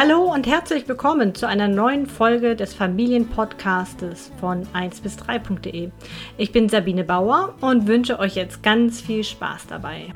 Hallo und herzlich willkommen zu einer neuen Folge des Familienpodcastes von 1 bis 3.de. Ich bin Sabine Bauer und wünsche euch jetzt ganz viel Spaß dabei.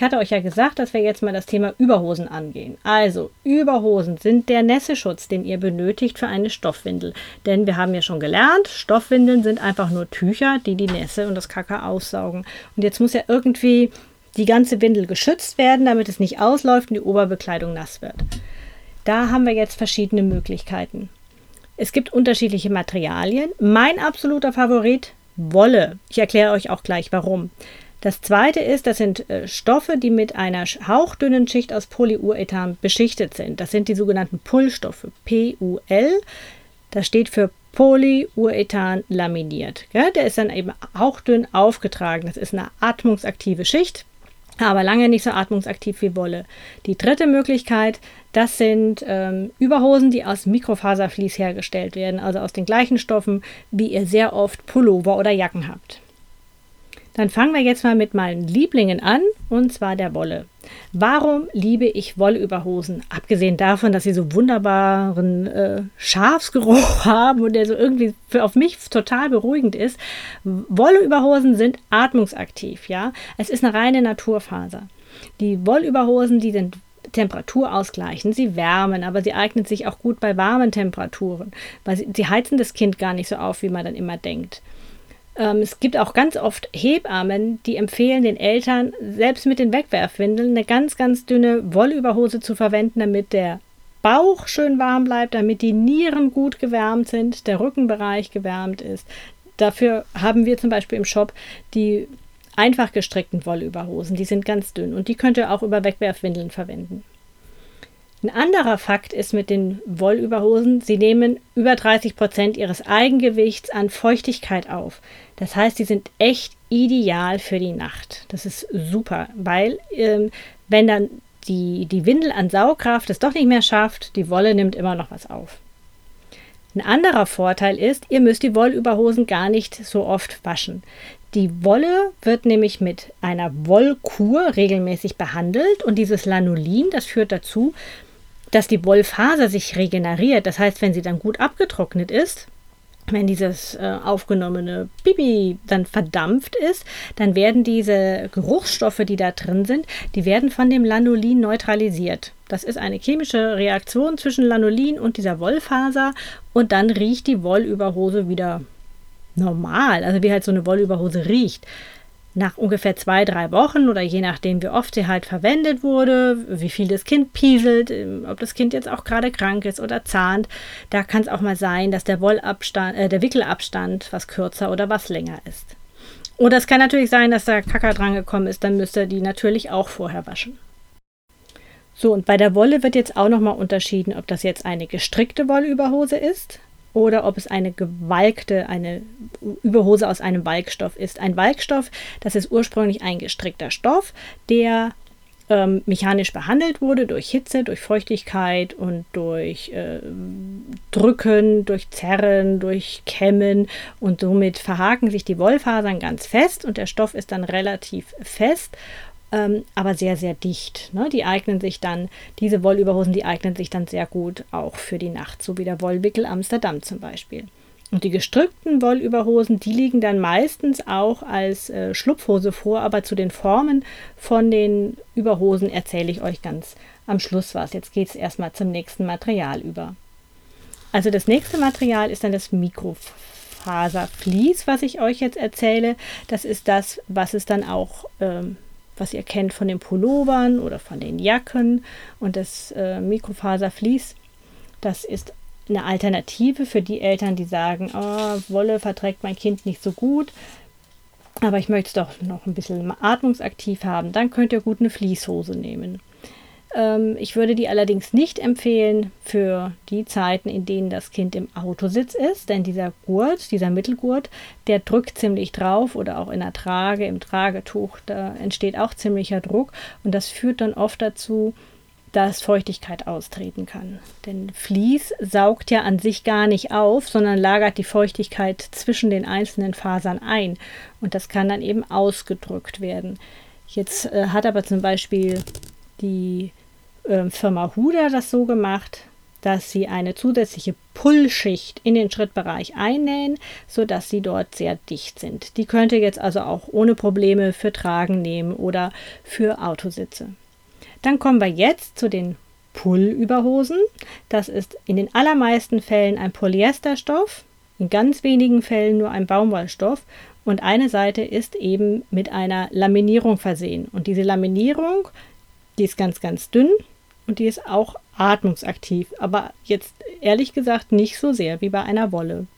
Ich hatte euch ja gesagt, dass wir jetzt mal das Thema Überhosen angehen. Also, Überhosen sind der Nässeschutz, den ihr benötigt für eine Stoffwindel. Denn wir haben ja schon gelernt, Stoffwindeln sind einfach nur Tücher, die die Nässe und das Kacke aussaugen. Und jetzt muss ja irgendwie die ganze Windel geschützt werden, damit es nicht ausläuft und die Oberbekleidung nass wird. Da haben wir jetzt verschiedene Möglichkeiten. Es gibt unterschiedliche Materialien. Mein absoluter Favorit, Wolle. Ich erkläre euch auch gleich warum. Das zweite ist, das sind äh, Stoffe, die mit einer hauchdünnen Schicht aus Polyurethan beschichtet sind. Das sind die sogenannten Pullstoffe, PUL. Das steht für Polyurethan laminiert. Der ist dann eben hauchdünn aufgetragen. Das ist eine atmungsaktive Schicht, aber lange nicht so atmungsaktiv wie Wolle. Die dritte Möglichkeit, das sind ähm, Überhosen, die aus Mikrofaservlies hergestellt werden, also aus den gleichen Stoffen, wie ihr sehr oft Pullover oder Jacken habt. Dann fangen wir jetzt mal mit meinen Lieblingen an, und zwar der Wolle. Warum liebe ich Wollüberhosen? Abgesehen davon, dass sie so wunderbaren äh, Schafsgeruch haben und der so irgendwie für, auf mich total beruhigend ist. Wollüberhosen sind atmungsaktiv, ja. Es ist eine reine Naturfaser. Die Wollüberhosen, die sind temperaturausgleichend, sie wärmen, aber sie eignen sich auch gut bei warmen Temperaturen, weil sie, sie heizen das Kind gar nicht so auf, wie man dann immer denkt. Ähm, es gibt auch ganz oft Hebammen, die empfehlen den Eltern, selbst mit den Wegwerfwindeln, eine ganz, ganz dünne Wollüberhose zu verwenden, damit der Bauch schön warm bleibt, damit die Nieren gut gewärmt sind, der Rückenbereich gewärmt ist. Dafür haben wir zum Beispiel im Shop die einfach gestrickten Wollüberhosen. Die sind ganz dünn und die könnt ihr auch über Wegwerfwindeln verwenden. Ein anderer Fakt ist mit den Wollüberhosen, sie nehmen über 30 Prozent ihres Eigengewichts an Feuchtigkeit auf. Das heißt, sie sind echt ideal für die Nacht. Das ist super, weil ähm, wenn dann die, die Windel an Saugkraft es doch nicht mehr schafft, die Wolle nimmt immer noch was auf. Ein anderer Vorteil ist, ihr müsst die Wollüberhosen gar nicht so oft waschen. Die Wolle wird nämlich mit einer Wollkur regelmäßig behandelt und dieses Lanolin, das führt dazu, dass die Wollfaser sich regeneriert. Das heißt, wenn sie dann gut abgetrocknet ist, wenn dieses äh, aufgenommene Bibi dann verdampft ist, dann werden diese Geruchsstoffe, die da drin sind, die werden von dem Lanolin neutralisiert. Das ist eine chemische Reaktion zwischen Lanolin und dieser Wollfaser und dann riecht die Wollüberhose wieder normal, also wie halt so eine Wollüberhose riecht nach ungefähr zwei, drei Wochen oder je nachdem, wie oft sie halt verwendet wurde, wie viel das Kind pieselt, ähm, ob das Kind jetzt auch gerade krank ist oder zahnt, da kann es auch mal sein, dass der Wollabstand, äh, der Wickelabstand was kürzer oder was länger ist. Oder es kann natürlich sein, dass da Kacker dran gekommen ist, dann müsst ihr die natürlich auch vorher waschen. So, und bei der Wolle wird jetzt auch nochmal unterschieden, ob das jetzt eine gestrickte Wollüberhose ist, oder ob es eine gewalkte, eine Überhose aus einem Walkstoff ist. Ein Walkstoff, das ist ursprünglich ein gestrickter Stoff, der ähm, mechanisch behandelt wurde durch Hitze, durch Feuchtigkeit und durch äh, Drücken, durch Zerren, durch Kämmen und somit verhaken sich die Wollfasern ganz fest und der Stoff ist dann relativ fest ähm, aber sehr, sehr dicht. Ne? Die eignen sich dann, diese Wollüberhosen, die eignen sich dann sehr gut auch für die Nacht, so wie der Wollwickel Amsterdam zum Beispiel. Und die gestrickten Wollüberhosen, die liegen dann meistens auch als äh, Schlupfhose vor, aber zu den Formen von den Überhosen erzähle ich euch ganz am Schluss was. Jetzt geht es erstmal zum nächsten Material über. Also das nächste Material ist dann das Mikrofaservlies, was ich euch jetzt erzähle. Das ist das, was es dann auch ähm, was ihr kennt von den Pullovern oder von den Jacken und das äh, Mikrofaservlies. Das ist eine Alternative für die Eltern, die sagen, oh, Wolle verträgt mein Kind nicht so gut, aber ich möchte es doch noch ein bisschen atmungsaktiv haben. Dann könnt ihr gut eine Fließhose nehmen. Ähm, ich würde die allerdings nicht empfehlen für die Zeiten, in denen das Kind im Autositz ist, denn dieser Gurt, dieser Mittelgurt, der drückt ziemlich drauf oder auch in der Trage, im Tragetuch, da entsteht auch ziemlicher Druck und das führt dann oft dazu, dass Feuchtigkeit austreten kann. Denn Vlies saugt ja an sich gar nicht auf, sondern lagert die Feuchtigkeit zwischen den einzelnen Fasern ein. Und das kann dann eben ausgedrückt werden. Jetzt äh, hat aber zum Beispiel die äh, Firma Huda das so gemacht, dass sie eine zusätzliche Pullschicht in den Schrittbereich einnähen, sodass sie dort sehr dicht sind. Die könnte jetzt also auch ohne Probleme für Tragen nehmen oder für Autositze. Dann kommen wir jetzt zu den Pullüberhosen. Das ist in den allermeisten Fällen ein Polyesterstoff, in ganz wenigen Fällen nur ein Baumwollstoff und eine Seite ist eben mit einer Laminierung versehen. Und diese Laminierung, die ist ganz, ganz dünn und die ist auch atmungsaktiv, aber jetzt ehrlich gesagt nicht so sehr wie bei einer Wolle.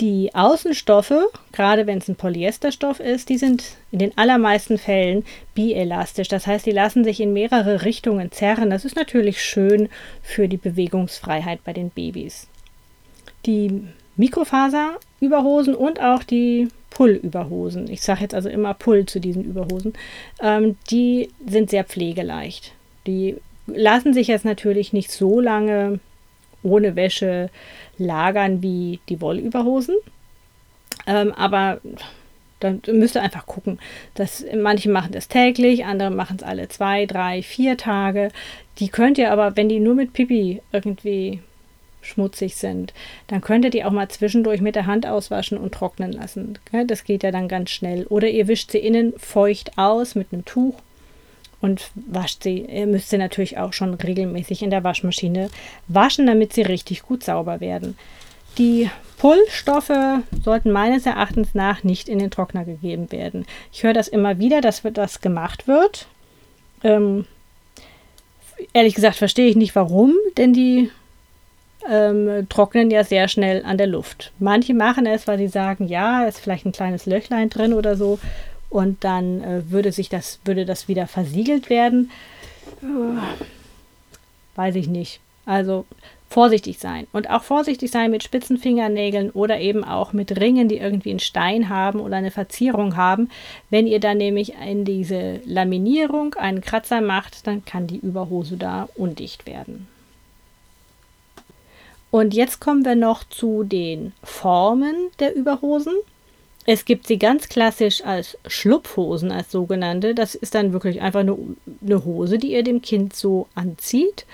Die Außenstoffe, gerade wenn es ein Polyesterstoff ist, die sind in den allermeisten Fällen bielastisch. Das heißt, die lassen sich in mehrere Richtungen zerren. Das ist natürlich schön für die Bewegungsfreiheit bei den Babys. Die Mikrofaserüberhosen und auch die Pullüberhosen, ich sage jetzt also immer Pull zu diesen Überhosen, ähm, die sind sehr pflegeleicht. Die lassen sich jetzt natürlich nicht so lange ohne Wäsche lagern wie die Wollüberhosen. Ähm, aber dann müsst ihr einfach gucken. dass manche machen das täglich, andere machen es alle zwei, drei, vier Tage. Die könnt ihr aber, wenn die nur mit Pipi irgendwie schmutzig sind, dann könnt ihr die auch mal zwischendurch mit der Hand auswaschen und trocknen lassen. Das geht ja dann ganz schnell. Oder ihr wischt sie innen feucht aus mit einem Tuch und wascht sie. Ihr müsst sie natürlich auch schon regelmäßig in der Waschmaschine waschen, damit sie richtig gut sauber werden. Die Pullstoffe sollten meines Erachtens nach nicht in den Trockner gegeben werden. Ich höre das immer wieder, dass das gemacht wird. Ähm, ehrlich gesagt verstehe ich nicht warum, denn die ähm, trocknen ja sehr schnell an der Luft. Manche machen es, weil sie sagen, ja, ist vielleicht ein kleines Löchlein drin oder so und dann äh, würde sich das, würde das wieder versiegelt werden. Uh, weiß ich nicht. Also vorsichtig sein. Und auch vorsichtig sein mit spitzen Fingernägeln oder eben auch mit Ringen, die irgendwie einen Stein haben oder eine Verzierung haben. Wenn ihr dann nämlich in diese Laminierung einen Kratzer macht, dann kann die Überhose da undicht werden. Und jetzt kommen wir noch zu den Formen der Überhosen. Es gibt sie ganz klassisch als Schlupfhosen, als sogenannte. Das ist dann wirklich einfach eine, eine, Hose, die ihr dem Kind so anzieht.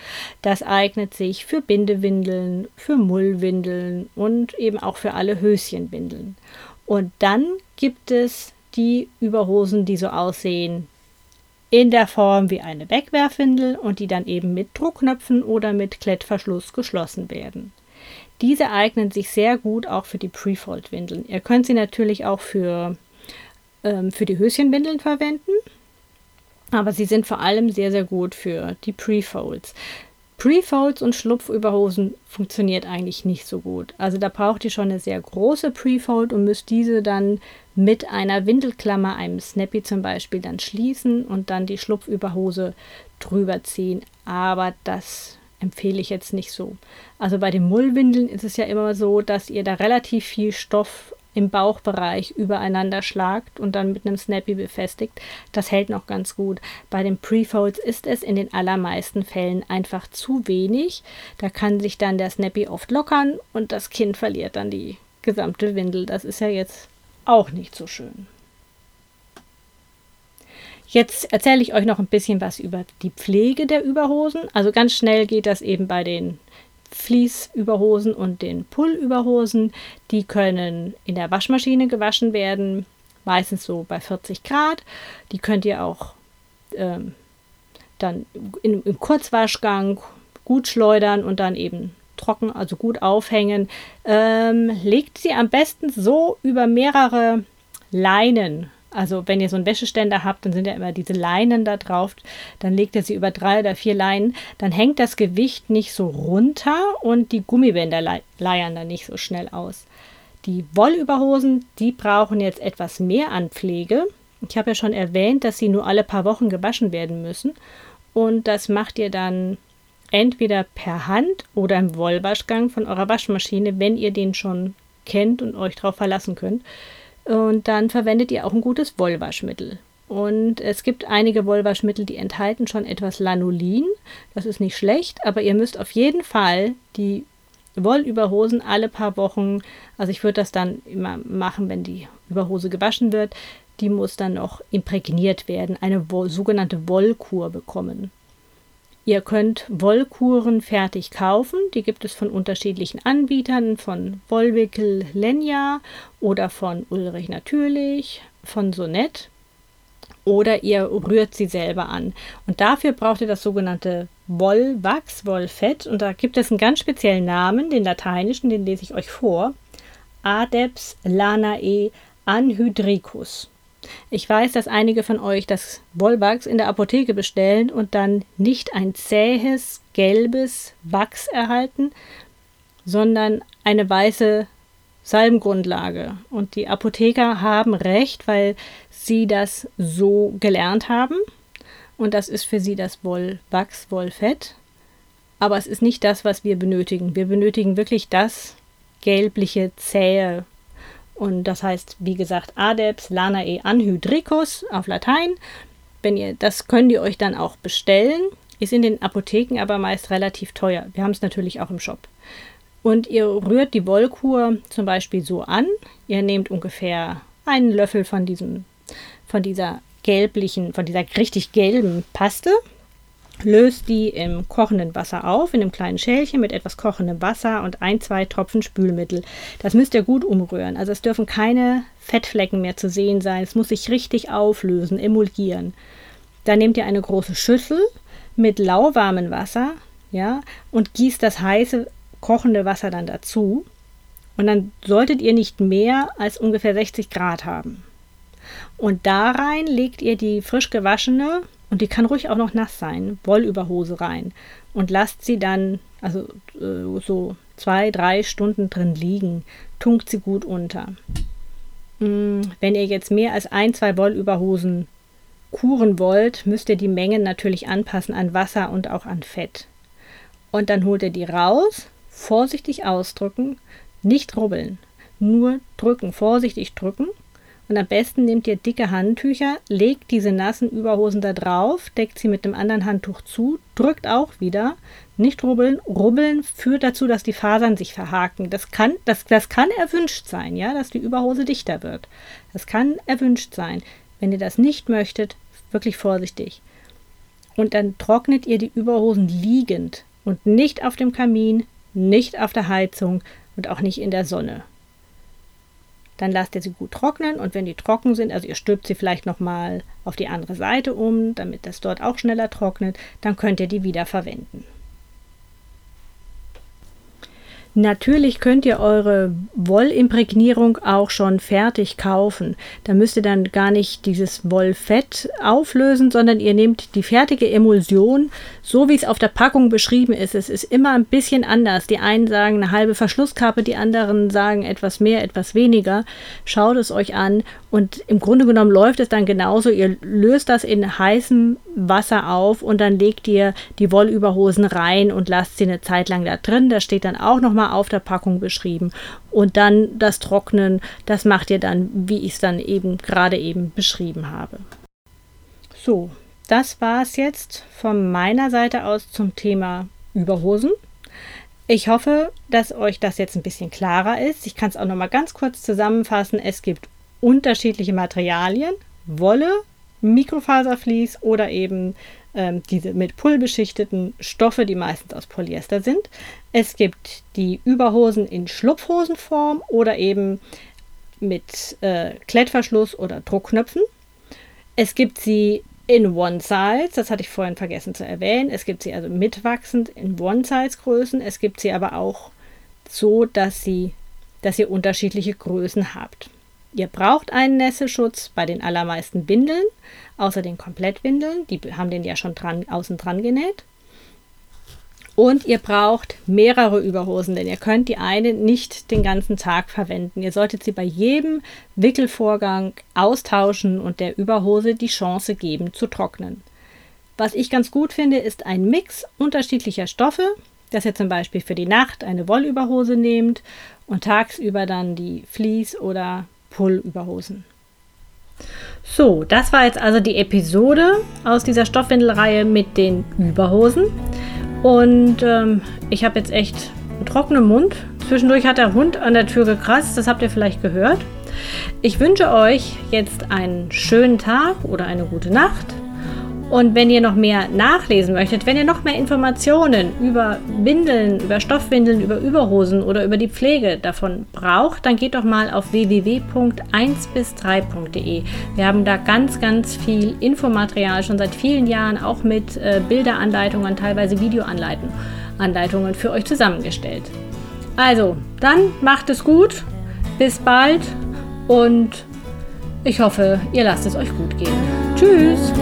Das eignet sich für Bindewindeln, für Mullwindeln und eben auch für alle Höschenwindeln. Und dann gibt es die Überhosen, die so aussehen in der Form wie eine Wegwerfwindel und die dann eben mit Druckknöpfen oder mit Klettverschluss geschlossen werden. Diese eignen sich sehr gut auch für die Prefold-Windeln. Ihr könnt sie natürlich auch für, ähm, für die Höschenwindeln verwenden, aber sie sind vor allem sehr, sehr gut für die Prefolds. Prefolds und Schlupfüberhosen funktioniert eigentlich nicht so gut. Also da braucht ihr schon eine sehr große Prefold und müsst diese dann mit einer Windelklammer, einem Snappy zum Beispiel, dann schließen und dann die Schlupfüberhose drüber ziehen. Aber das empfehle ich jetzt nicht so. Also bei den Mullwindeln ist es ja immer so, dass ihr da relativ viel Stoff im Bauchbereich übereinander schlagt und dann mit einem Snappy befestigt. Das hält noch ganz gut. Bei den Prefolds ist es in den allermeisten Fällen einfach zu wenig. Da kann sich dann der Snappy oft lockern und das Kind verliert dann die gesamte Windel. Das ist ja jetzt auch nicht so schön. Jetzt erzähle ich euch noch ein bisschen was über die Pflege der Überhosen. Also ganz schnell geht das eben bei den Fließüberhosen und den Pullüberhosen. Die können in der Waschmaschine gewaschen werden, meistens so bei 40 Grad. Die könnt ihr auch ähm, dann in, im Kurzwaschgang gut schleudern und dann eben trocken, also gut aufhängen. Ähm, legt sie am besten so über mehrere Leinen also wenn ihr so einen Wäscheständer habt, dann sind ja immer diese Leinen da drauf. Dann legt ihr sie über drei oder vier Leinen. Dann hängt das Gewicht nicht so runter und die Gummibänder leiern dann nicht so schnell aus. Die Wollüberhosen, die brauchen jetzt etwas mehr an Pflege. Ich habe ja schon erwähnt, dass sie nur alle paar Wochen gewaschen werden müssen. Und das macht ihr dann entweder per Hand oder im Wollwaschgang von eurer Waschmaschine, wenn ihr den schon kennt und euch darauf verlassen könnt. Und dann verwendet ihr auch ein gutes Wollwaschmittel. Und es gibt einige Wollwaschmittel, die enthalten schon etwas Lanolin. Das ist nicht schlecht, aber ihr müsst auf jeden Fall die Wollüberhosen alle paar Wochen, also ich würde das dann immer machen, wenn die Überhose gewaschen wird, die muss dann noch imprägniert werden, eine sogenannte Wollkur bekommen. Ihr könnt Wollkuren fertig kaufen. Die gibt es von unterschiedlichen Anbietern, von Wollwickel Lenya oder von Ulrich Natürlich, von Sonett. Oder ihr rührt sie selber an. Und dafür braucht ihr das sogenannte Wollwachs, Wollfett. Und da gibt es einen ganz speziellen Namen, den lateinischen, den lese ich euch vor. Adeps lanae anhydricus. Ich weiß, dass einige von euch das Wollwachs in der Apotheke bestellen und dann nicht ein zähes, gelbes Wachs erhalten, sondern eine weiße Salbengrundlage. Und die Apotheker haben recht, weil sie das so gelernt haben. Und das ist für sie das Wollwachs, Wollfett. Aber es ist nicht das, was wir benötigen. Wir benötigen wirklich das gelbliche, zähe und das heißt, wie gesagt, Adeps Lanae Anhydricus auf Latein. Wenn ihr, das könnt ihr euch dann auch bestellen. Ist in den Apotheken aber meist relativ teuer. Wir haben es natürlich auch im Shop. Und ihr rührt die Wollkur zum Beispiel so an. Ihr nehmt ungefähr einen Löffel von diesem, von dieser gelblichen, von dieser richtig gelben Paste löst die im kochenden Wasser auf, in einem kleinen Schälchen mit etwas kochendem Wasser und ein, zwei Tropfen Spülmittel. Das müsst ihr gut umrühren. Also es dürfen keine Fettflecken mehr zu sehen sein. Es muss sich richtig auflösen, emulgieren. Dann nehmt ihr eine große Schüssel mit lauwarmem Wasser, ja, und gießt das heiße kochende Wasser dann dazu. Und dann solltet ihr nicht mehr als ungefähr 60 Grad haben. Und da rein legt ihr die frisch gewaschene und die kann ruhig auch noch nass sein, Wollüberhose rein und lasst sie dann, also äh, so zwei, drei Stunden drin liegen, tunkt sie gut unter. Mm, wenn ihr jetzt mehr als ein, zwei Wollüberhosen kuren wollt, müsst ihr die Mengen natürlich anpassen an Wasser und auch an Fett. Und dann holt ihr die raus, vorsichtig ausdrücken, nicht rubbeln, nur drücken, vorsichtig drücken und am besten nehmt ihr dicke Handtücher, legt diese nassen Überhosen da drauf, deckt sie mit dem anderen Handtuch zu, drückt auch wieder, nicht rubbeln. Rubbeln führt dazu, dass die Fasern sich verhaken. Das kann, das, das kann erwünscht sein, ja, dass die Überhose dichter wird. Das kann erwünscht sein. Wenn ihr das nicht möchtet, wirklich vorsichtig. Und dann trocknet ihr die Überhosen liegend und nicht auf dem Kamin, nicht auf der Heizung und auch nicht in der Sonne. Dann lasst ihr sie gut trocknen und wenn die trocken sind, also ihr stülpt sie vielleicht nochmal auf die andere Seite um, damit das dort auch schneller trocknet, dann könnt ihr die wieder verwenden. Natürlich könnt ihr eure Wollimprägnierung auch schon fertig kaufen. Da müsst ihr dann gar nicht dieses Wollfett auflösen, sondern ihr nehmt die fertige Emulsion, so wie es auf der Packung beschrieben ist. Es ist immer ein bisschen anders. Die einen sagen eine halbe Verschlusskappe, die anderen sagen etwas mehr, etwas weniger. Schaut es euch an und im Grunde genommen läuft es dann genauso. Ihr löst das in heißem Wasser auf und dann legt ihr die Wollüberhosen rein und lasst sie eine Zeit lang da drin. Da steht dann auch nochmal auf der Packung beschrieben. Und dann das Trocknen, das macht ihr dann, wie ich es dann eben gerade eben beschrieben habe. So, das war es jetzt von meiner Seite aus zum Thema Überhosen. Ich hoffe, dass euch das jetzt ein bisschen klarer ist. Ich kann es auch noch mal ganz kurz zusammenfassen. Es gibt unterschiedliche Materialien: Wolle, Mikrofaservlies oder eben ähm, diese mit Pull beschichteten Stoffe, die meistens aus Polyester sind. Es gibt die Überhosen in Schlupfhosenform oder eben mit äh, Klettverschluss oder Druckknöpfen. Es gibt sie in One Size, das hatte ich vorhin vergessen zu erwähnen. Es gibt sie also mitwachsend in One Size Größen. Es gibt sie aber auch so, dass sie, dass ihr unterschiedliche Größen habt. Ihr braucht einen Nässeschutz bei den allermeisten Windeln, außer den Komplettwindeln, die haben den ja schon dran, außen dran genäht. Und ihr braucht mehrere Überhosen, denn ihr könnt die eine nicht den ganzen Tag verwenden. Ihr solltet sie bei jedem Wickelvorgang austauschen und der Überhose die Chance geben zu trocknen. Was ich ganz gut finde, ist ein Mix unterschiedlicher Stoffe, dass ihr zum Beispiel für die Nacht eine Wollüberhose nehmt und tagsüber dann die Vlies- oder Pull-Überhosen. So, das war jetzt also die Episode aus dieser Stoffwindelreihe mit den Überhosen. Und ähm, ich habe jetzt echt einen trockenen Mund. Zwischendurch hat der Hund an der Tür gekratzt, das habt ihr vielleicht gehört. Ich wünsche euch jetzt einen schönen Tag oder eine gute Nacht. Und wenn ihr noch mehr nachlesen möchtet, wenn ihr noch mehr Informationen über Windeln, über Stoffwindeln, über Überhosen oder über die Pflege davon braucht, dann geht doch mal auf www.1bis3.de. Wir haben da ganz, ganz viel Infomaterial schon seit vielen Jahren, auch mit äh, Bilderanleitungen, teilweise Videoanleitungen für euch zusammengestellt. Also, dann macht es gut. Bis bald und ich hoffe, ihr lasst es euch gut gehen. Tschüss!